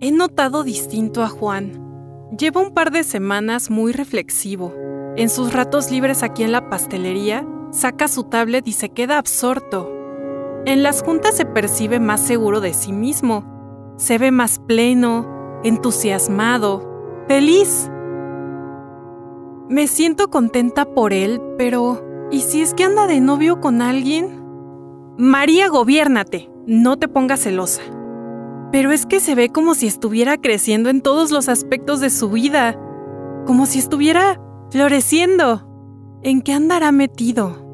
He notado distinto a Juan. Lleva un par de semanas muy reflexivo. En sus ratos libres aquí en la pastelería, saca su tablet y se queda absorto. En las juntas se percibe más seguro de sí mismo. Se ve más pleno, entusiasmado, feliz. Me siento contenta por él, pero ¿y si es que anda de novio con alguien? María, gobiérnate, no te pongas celosa. Pero es que se ve como si estuviera creciendo en todos los aspectos de su vida, como si estuviera floreciendo. ¿En qué andará metido?